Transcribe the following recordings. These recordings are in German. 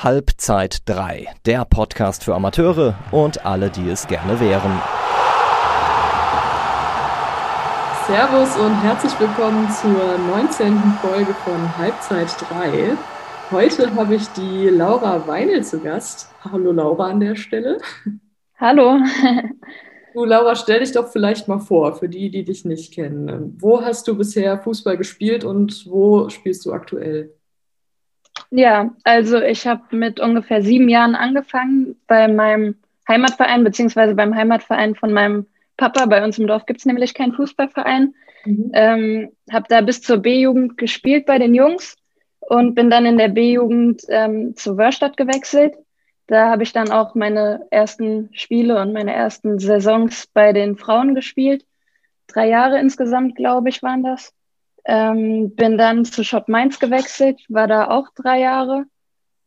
Halbzeit 3, der Podcast für Amateure und alle, die es gerne wären. Servus und herzlich willkommen zur 19. Folge von Halbzeit 3. Heute habe ich die Laura Weinel zu Gast. Hallo Laura an der Stelle. Hallo. Du Laura, stell dich doch vielleicht mal vor, für die, die dich nicht kennen. Wo hast du bisher Fußball gespielt und wo spielst du aktuell? Ja, also ich habe mit ungefähr sieben Jahren angefangen bei meinem Heimatverein, beziehungsweise beim Heimatverein von meinem Papa. Bei uns im Dorf gibt es nämlich keinen Fußballverein. Mhm. Ähm, habe da bis zur B-Jugend gespielt bei den Jungs und bin dann in der B-Jugend ähm, zu Wörstadt gewechselt. Da habe ich dann auch meine ersten Spiele und meine ersten Saisons bei den Frauen gespielt. Drei Jahre insgesamt, glaube ich, waren das. Ähm, bin dann zu Shop Mainz gewechselt, war da auch drei Jahre.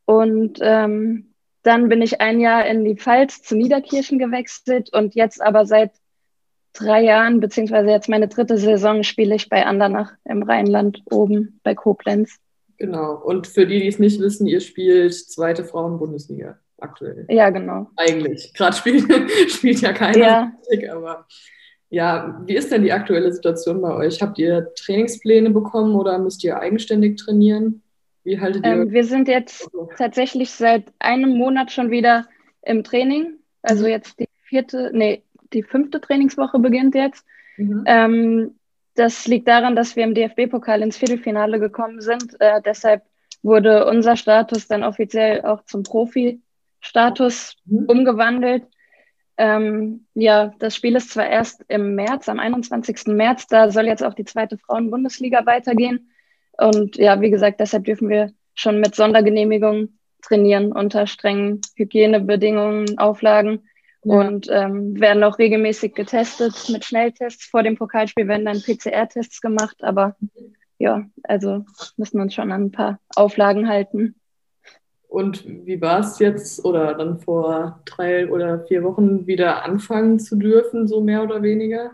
Und ähm, dann bin ich ein Jahr in die Pfalz zu Niederkirchen gewechselt und jetzt aber seit drei Jahren, beziehungsweise jetzt meine dritte Saison, spiele ich bei Andernach im Rheinland oben bei Koblenz. Genau. Und für die, die es nicht wissen, ihr spielt zweite Frauen-Bundesliga aktuell. Ja, genau. Eigentlich. Gerade spielt, spielt ja keiner, ja. aber ja, wie ist denn die aktuelle Situation bei euch? Habt ihr Trainingspläne bekommen oder müsst ihr eigenständig trainieren? Wie haltet ihr? Ähm, wir sind jetzt tatsächlich seit einem Monat schon wieder im Training. Also mhm. jetzt die vierte, nee, die fünfte Trainingswoche beginnt jetzt. Mhm. Ähm, das liegt daran, dass wir im DFB-Pokal ins Viertelfinale gekommen sind. Äh, deshalb wurde unser Status dann offiziell auch zum Profi-Status mhm. umgewandelt. Ähm, ja, das Spiel ist zwar erst im März, am 21. März, da soll jetzt auch die zweite Frauen-Bundesliga weitergehen. Und ja, wie gesagt, deshalb dürfen wir schon mit Sondergenehmigung trainieren unter strengen Hygienebedingungen, Auflagen ja. und ähm, werden auch regelmäßig getestet mit Schnelltests. Vor dem Pokalspiel werden dann PCR-Tests gemacht, aber ja, also müssen uns schon an ein paar Auflagen halten. Und wie war es jetzt oder dann vor drei oder vier Wochen wieder anfangen zu dürfen, so mehr oder weniger?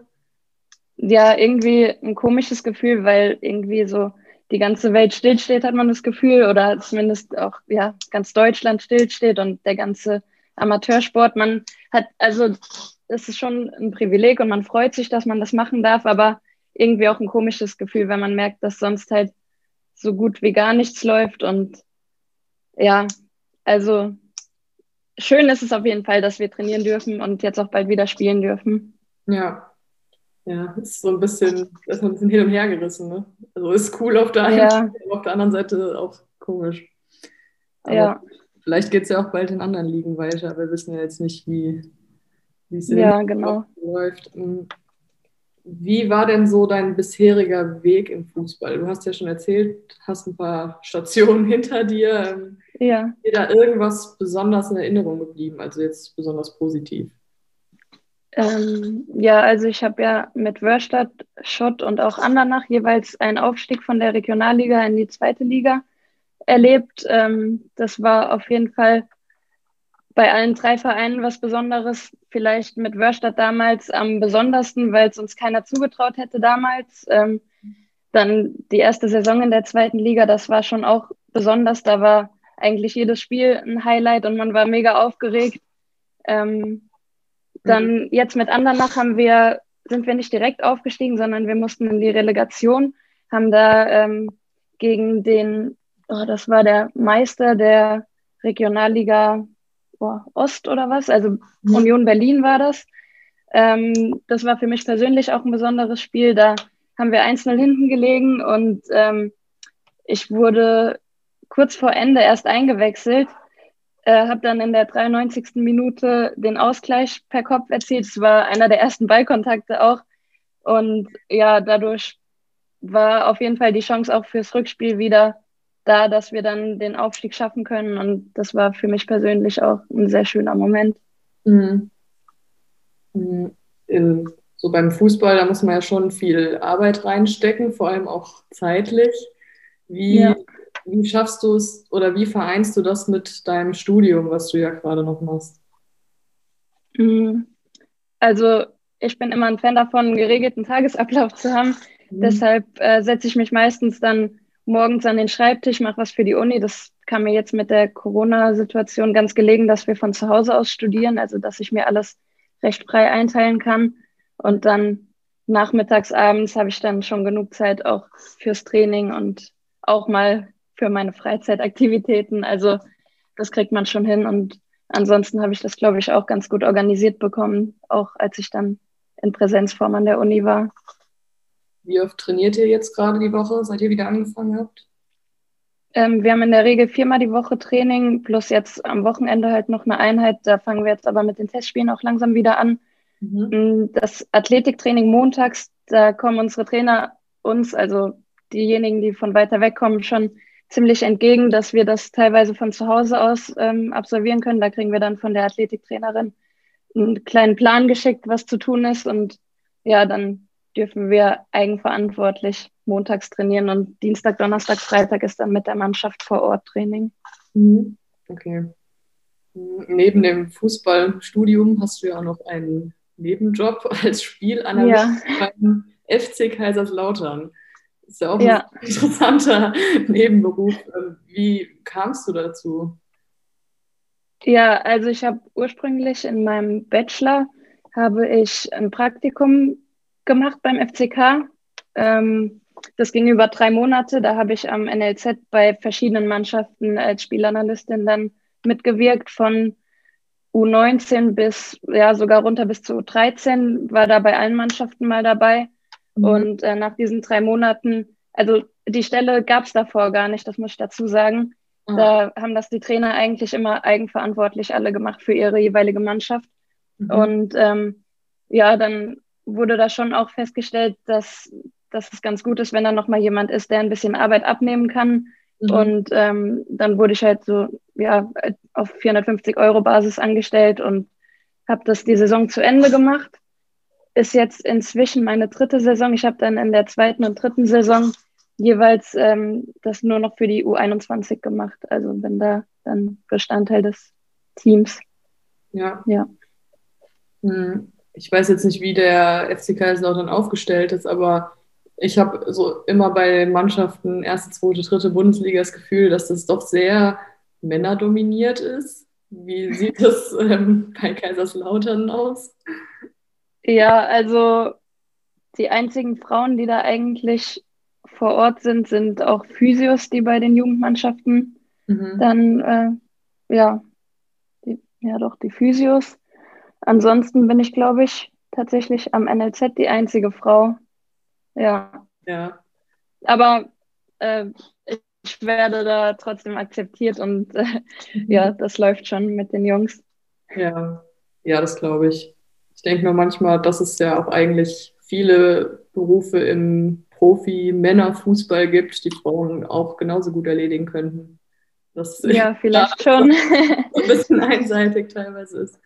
Ja, irgendwie ein komisches Gefühl, weil irgendwie so die ganze Welt stillsteht, hat man das Gefühl, oder zumindest auch ja ganz Deutschland stillsteht und der ganze Amateursport. Man hat also es ist schon ein Privileg und man freut sich, dass man das machen darf, aber irgendwie auch ein komisches Gefühl, wenn man merkt, dass sonst halt so gut wie gar nichts läuft und ja, also schön ist es auf jeden Fall, dass wir trainieren dürfen und jetzt auch bald wieder spielen dürfen. Ja. Ja, ist so ein bisschen, ist ein bisschen hin und her gerissen, ne? Also ist cool auf der einen ja. Seite, auf der anderen Seite auch komisch. Aber ja. Vielleicht geht es ja auch bald in anderen Ligen weiter. Wir wissen ja jetzt nicht, wie es ja, genau. läuft. Hm. Wie war denn so dein bisheriger Weg im Fußball? Du hast ja schon erzählt, hast ein paar Stationen hinter dir. Ja. Ist dir da irgendwas besonders in Erinnerung geblieben, also jetzt besonders positiv? Ähm, ja, also ich habe ja mit Wörstadt, Schott und auch Andernach jeweils einen Aufstieg von der Regionalliga in die zweite Liga erlebt. Ähm, das war auf jeden Fall bei allen drei Vereinen was Besonderes. Vielleicht mit Wörstadt damals am besondersten, weil es uns keiner zugetraut hätte damals. Ähm, dann die erste Saison in der zweiten Liga, das war schon auch besonders. Da war eigentlich jedes Spiel ein Highlight und man war mega aufgeregt. Ähm, dann mhm. jetzt mit Andernach haben wir, sind wir nicht direkt aufgestiegen, sondern wir mussten in die Relegation, haben da ähm, gegen den, oh, das war der Meister der Regionalliga boah, Ost oder was, also mhm. Union Berlin war das. Ähm, das war für mich persönlich auch ein besonderes Spiel. Da haben wir einzeln hinten gelegen und ähm, ich wurde kurz vor Ende erst eingewechselt, äh, habe dann in der 93. Minute den Ausgleich per Kopf erzielt. Es war einer der ersten Ballkontakte auch. Und ja, dadurch war auf jeden Fall die Chance auch fürs Rückspiel wieder da, dass wir dann den Aufstieg schaffen können. Und das war für mich persönlich auch ein sehr schöner Moment. Mhm. mhm. So beim Fußball, da muss man ja schon viel Arbeit reinstecken, vor allem auch zeitlich. Wie, ja. Wie schaffst du es oder wie vereinst du das mit deinem Studium, was du ja gerade noch machst? Mhm. Also ich bin immer ein Fan davon, einen geregelten Tagesablauf zu haben. Mhm. Deshalb äh, setze ich mich meistens dann morgens an den Schreibtisch, mache was für die Uni. Das kam mir jetzt mit der Corona-Situation ganz gelegen, dass wir von zu Hause aus studieren, also dass ich mir alles recht frei einteilen kann. Und dann nachmittags, abends habe ich dann schon genug Zeit auch fürs Training und auch mal für meine Freizeitaktivitäten. Also das kriegt man schon hin. Und ansonsten habe ich das, glaube ich, auch ganz gut organisiert bekommen, auch als ich dann in Präsenzform an der Uni war. Wie oft trainiert ihr jetzt gerade die Woche, seit ihr wieder angefangen habt? Ähm, wir haben in der Regel viermal die Woche Training, plus jetzt am Wochenende halt noch eine Einheit. Da fangen wir jetzt aber mit den Testspielen auch langsam wieder an. Mhm. Mm, das Athletiktraining montags, da kommen unsere Trainer uns, also diejenigen, die von weiter weg kommen, schon ziemlich entgegen, dass wir das teilweise von zu Hause aus ähm, absolvieren können. Da kriegen wir dann von der Athletiktrainerin einen kleinen Plan geschickt, was zu tun ist. Und ja, dann dürfen wir eigenverantwortlich montags trainieren und Dienstag, Donnerstag, Freitag ist dann mit der Mannschaft vor Ort Training. Mhm. Okay. Neben dem Fußballstudium hast du ja auch noch einen Nebenjob als Spielanalyst ja. beim FC Kaiserslautern. Ist ja auch ja. ein interessanter Nebenberuf. Ähm, wie kamst du dazu? Ja, also ich habe ursprünglich in meinem Bachelor habe ich ein Praktikum gemacht beim FCK. Ähm, das ging über drei Monate. Da habe ich am NLZ bei verschiedenen Mannschaften als Spielanalystin dann mitgewirkt von U19 bis, ja, sogar runter bis zu U13, war da bei allen Mannschaften mal dabei. Mhm. Und äh, nach diesen drei Monaten, also die Stelle gab es davor gar nicht, das muss ich dazu sagen. Mhm. Da haben das die Trainer eigentlich immer eigenverantwortlich alle gemacht für ihre jeweilige Mannschaft. Mhm. Und ähm, ja, dann wurde da schon auch festgestellt, dass, dass es ganz gut ist, wenn da nochmal jemand ist, der ein bisschen Arbeit abnehmen kann. Mhm. Und ähm, dann wurde ich halt so ja, auf 450 Euro Basis angestellt und habe das die Saison zu Ende gemacht. Ist jetzt inzwischen meine dritte Saison. Ich habe dann in der zweiten und dritten Saison jeweils ähm, das nur noch für die U21 gemacht. Also bin da dann Bestandteil des Teams. Ja. Ja. Hm. Ich weiß jetzt nicht, wie der FC Kaiserslautern aufgestellt ist, aber ich habe so immer bei Mannschaften erste, zweite, dritte Bundesliga das Gefühl, dass das doch sehr männerdominiert ist. Wie sieht das ähm, bei Kaiserslautern aus? Ja, also die einzigen Frauen, die da eigentlich vor Ort sind, sind auch Physios, die bei den Jugendmannschaften mhm. dann, äh, ja, die, ja doch, die Physios. Ansonsten bin ich, glaube ich, tatsächlich am NLZ die einzige Frau. Ja. Ja. Aber äh, ich werde da trotzdem akzeptiert und äh, mhm. ja, das läuft schon mit den Jungs. Ja, ja, das glaube ich. Ich denke mir manchmal, dass es ja auch eigentlich viele Berufe im Profi-Männerfußball gibt, die Frauen auch genauso gut erledigen könnten. Das ja, vielleicht schon. ein bisschen einseitig teilweise ist.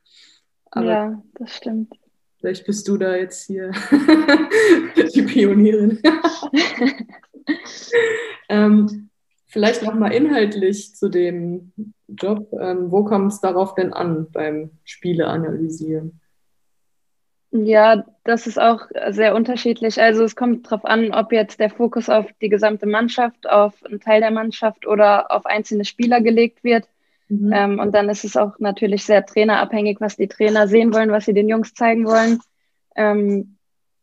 Aber ja, das stimmt. Vielleicht bist du da jetzt hier die Pionierin. ähm, vielleicht nochmal inhaltlich zu dem Job. Ähm, wo kommt es darauf denn an beim Spiele analysieren? Ja, das ist auch sehr unterschiedlich. Also es kommt darauf an, ob jetzt der Fokus auf die gesamte Mannschaft, auf einen Teil der Mannschaft oder auf einzelne Spieler gelegt wird. Mhm. Ähm, und dann ist es auch natürlich sehr trainerabhängig, was die Trainer sehen wollen, was sie den Jungs zeigen wollen. Ähm,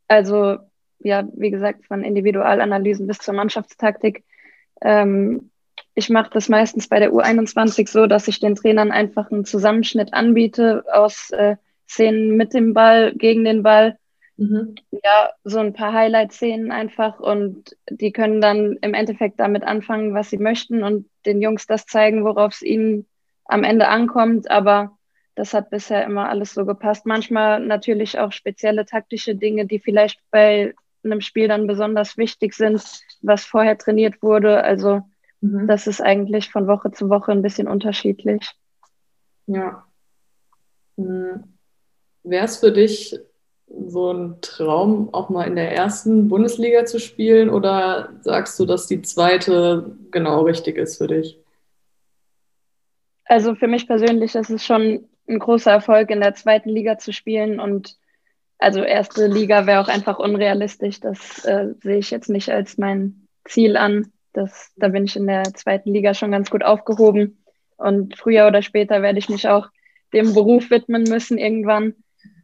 also ja, wie gesagt, von Individualanalysen bis zur Mannschaftstaktik. Ähm, ich mache das meistens bei der U21 so, dass ich den Trainern einfach einen Zusammenschnitt anbiete aus äh, Szenen mit dem Ball, gegen den Ball. Mhm. Ja, so ein paar Highlight-Szenen einfach und die können dann im Endeffekt damit anfangen, was sie möchten und den Jungs das zeigen, worauf es ihnen am Ende ankommt. Aber das hat bisher immer alles so gepasst. Manchmal natürlich auch spezielle taktische Dinge, die vielleicht bei einem Spiel dann besonders wichtig sind, was vorher trainiert wurde. Also mhm. das ist eigentlich von Woche zu Woche ein bisschen unterschiedlich. Ja. Mhm. Wäre es für dich so ein Traum, auch mal in der ersten Bundesliga zu spielen oder sagst du, dass die zweite genau richtig ist für dich? Also für mich persönlich ist es schon ein großer Erfolg, in der zweiten Liga zu spielen und also erste Liga wäre auch einfach unrealistisch. Das äh, sehe ich jetzt nicht als mein Ziel an. das, da bin ich in der zweiten Liga schon ganz gut aufgehoben. Und früher oder später werde ich mich auch dem Beruf widmen müssen irgendwann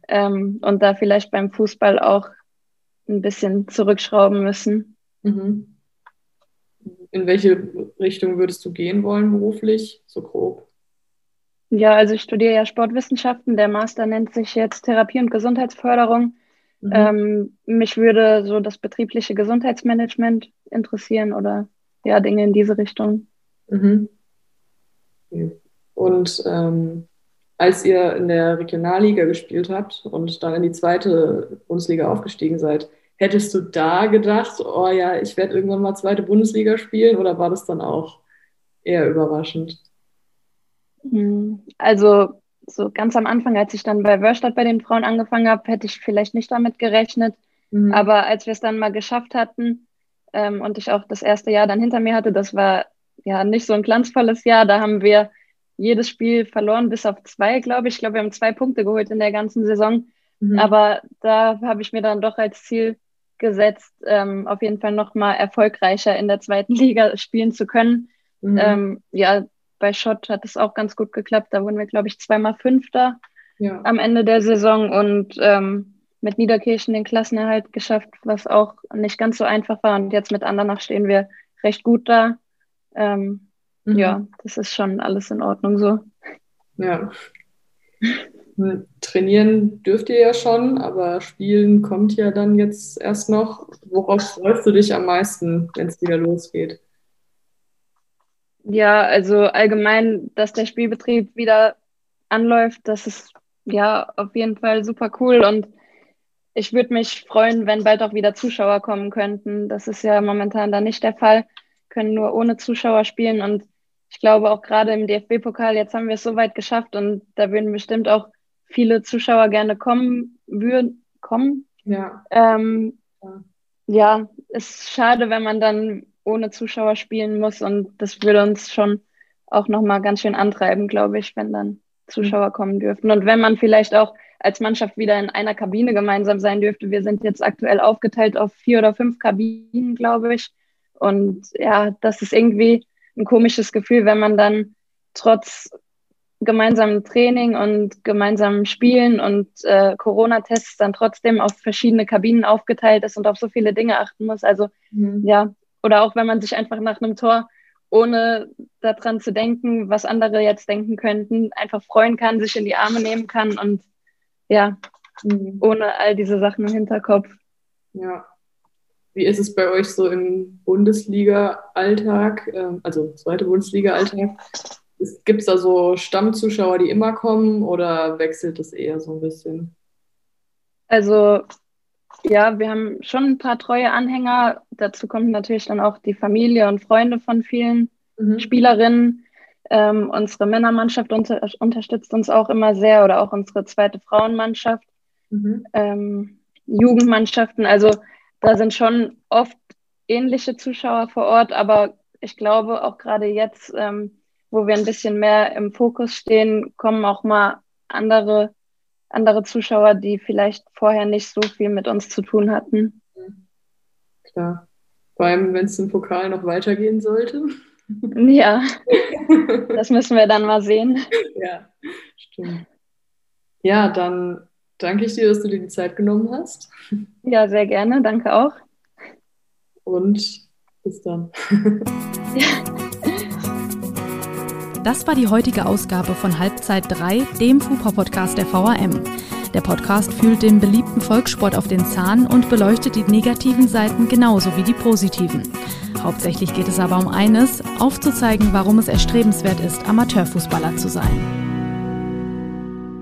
ähm, und da vielleicht beim Fußball auch ein bisschen zurückschrauben müssen. Mhm. In welche Richtung würdest du gehen wollen beruflich, so grob? Ja, also ich studiere ja Sportwissenschaften. Der Master nennt sich jetzt Therapie und Gesundheitsförderung. Mhm. Ähm, mich würde so das betriebliche Gesundheitsmanagement interessieren oder ja, Dinge in diese Richtung. Mhm. Und ähm, als ihr in der Regionalliga gespielt habt und dann in die zweite Bundesliga aufgestiegen seid, hättest du da gedacht, oh ja, ich werde irgendwann mal zweite Bundesliga spielen oder war das dann auch eher überraschend? Hm, also so ganz am Anfang, als ich dann bei Wörstadt bei den Frauen angefangen habe, hätte ich vielleicht nicht damit gerechnet. Mhm. Aber als wir es dann mal geschafft hatten ähm, und ich auch das erste Jahr dann hinter mir hatte, das war ja nicht so ein glanzvolles Jahr. Da haben wir jedes Spiel verloren, bis auf zwei, glaube ich. Ich glaube, wir haben zwei Punkte geholt in der ganzen Saison. Mhm. Aber da habe ich mir dann doch als Ziel gesetzt, ähm, auf jeden Fall nochmal erfolgreicher in der zweiten Liga spielen zu können. Mhm. Ähm, ja, bei Schott hat es auch ganz gut geklappt. Da wurden wir, glaube ich, zweimal Fünfter ja. am Ende der Saison und ähm, mit Niederkirchen den Klassenerhalt geschafft, was auch nicht ganz so einfach war. Und jetzt mit Andernach stehen wir recht gut da. Ähm, mhm. Ja, das ist schon alles in Ordnung so. Ja. Trainieren dürft ihr ja schon, aber Spielen kommt ja dann jetzt erst noch. Worauf freust du dich am meisten, wenn es wieder losgeht? Ja, also allgemein, dass der Spielbetrieb wieder anläuft, das ist ja auf jeden Fall super cool und ich würde mich freuen, wenn bald auch wieder Zuschauer kommen könnten. Das ist ja momentan da nicht der Fall, können nur ohne Zuschauer spielen und ich glaube auch gerade im DFB-Pokal, jetzt haben wir es so weit geschafft und da würden bestimmt auch viele Zuschauer gerne kommen würden, kommen. Ja. Ähm, ja. ja, ist schade, wenn man dann ohne Zuschauer spielen muss. Und das würde uns schon auch nochmal ganz schön antreiben, glaube ich, wenn dann Zuschauer kommen dürften. Und wenn man vielleicht auch als Mannschaft wieder in einer Kabine gemeinsam sein dürfte. Wir sind jetzt aktuell aufgeteilt auf vier oder fünf Kabinen, glaube ich. Und ja, das ist irgendwie ein komisches Gefühl, wenn man dann trotz gemeinsamen Training und gemeinsamen Spielen und äh, Corona-Tests dann trotzdem auf verschiedene Kabinen aufgeteilt ist und auf so viele Dinge achten muss. Also mhm. ja, oder auch wenn man sich einfach nach einem Tor, ohne daran zu denken, was andere jetzt denken könnten, einfach freuen kann, sich in die Arme nehmen kann und ja, mhm. ohne all diese Sachen im Hinterkopf. Ja. Wie ist es bei euch so im Bundesliga-Alltag, ähm, also zweite Bundesliga-Alltag? Gibt es da so Stammzuschauer, die immer kommen oder wechselt es eher so ein bisschen? Also ja, wir haben schon ein paar treue Anhänger. Dazu kommt natürlich dann auch die Familie und Freunde von vielen mhm. Spielerinnen. Ähm, unsere Männermannschaft unter unterstützt uns auch immer sehr oder auch unsere zweite Frauenmannschaft. Mhm. Ähm, Jugendmannschaften, also da sind schon oft ähnliche Zuschauer vor Ort, aber ich glaube auch gerade jetzt, ähm, wo wir ein bisschen mehr im Fokus stehen, kommen auch mal andere andere Zuschauer, die vielleicht vorher nicht so viel mit uns zu tun hatten. Klar. Vor allem, wenn es im Pokal noch weitergehen sollte. Ja, das müssen wir dann mal sehen. Ja, stimmt. Ja, dann danke ich dir, dass du dir die Zeit genommen hast. Ja, sehr gerne. Danke auch. Und bis dann. Das war die heutige Ausgabe von Halbzeit 3, dem FUPA-Podcast der VAM. Der Podcast fühlt dem beliebten Volkssport auf den Zahn und beleuchtet die negativen Seiten genauso wie die positiven. Hauptsächlich geht es aber um eines, aufzuzeigen, warum es erstrebenswert ist, Amateurfußballer zu sein.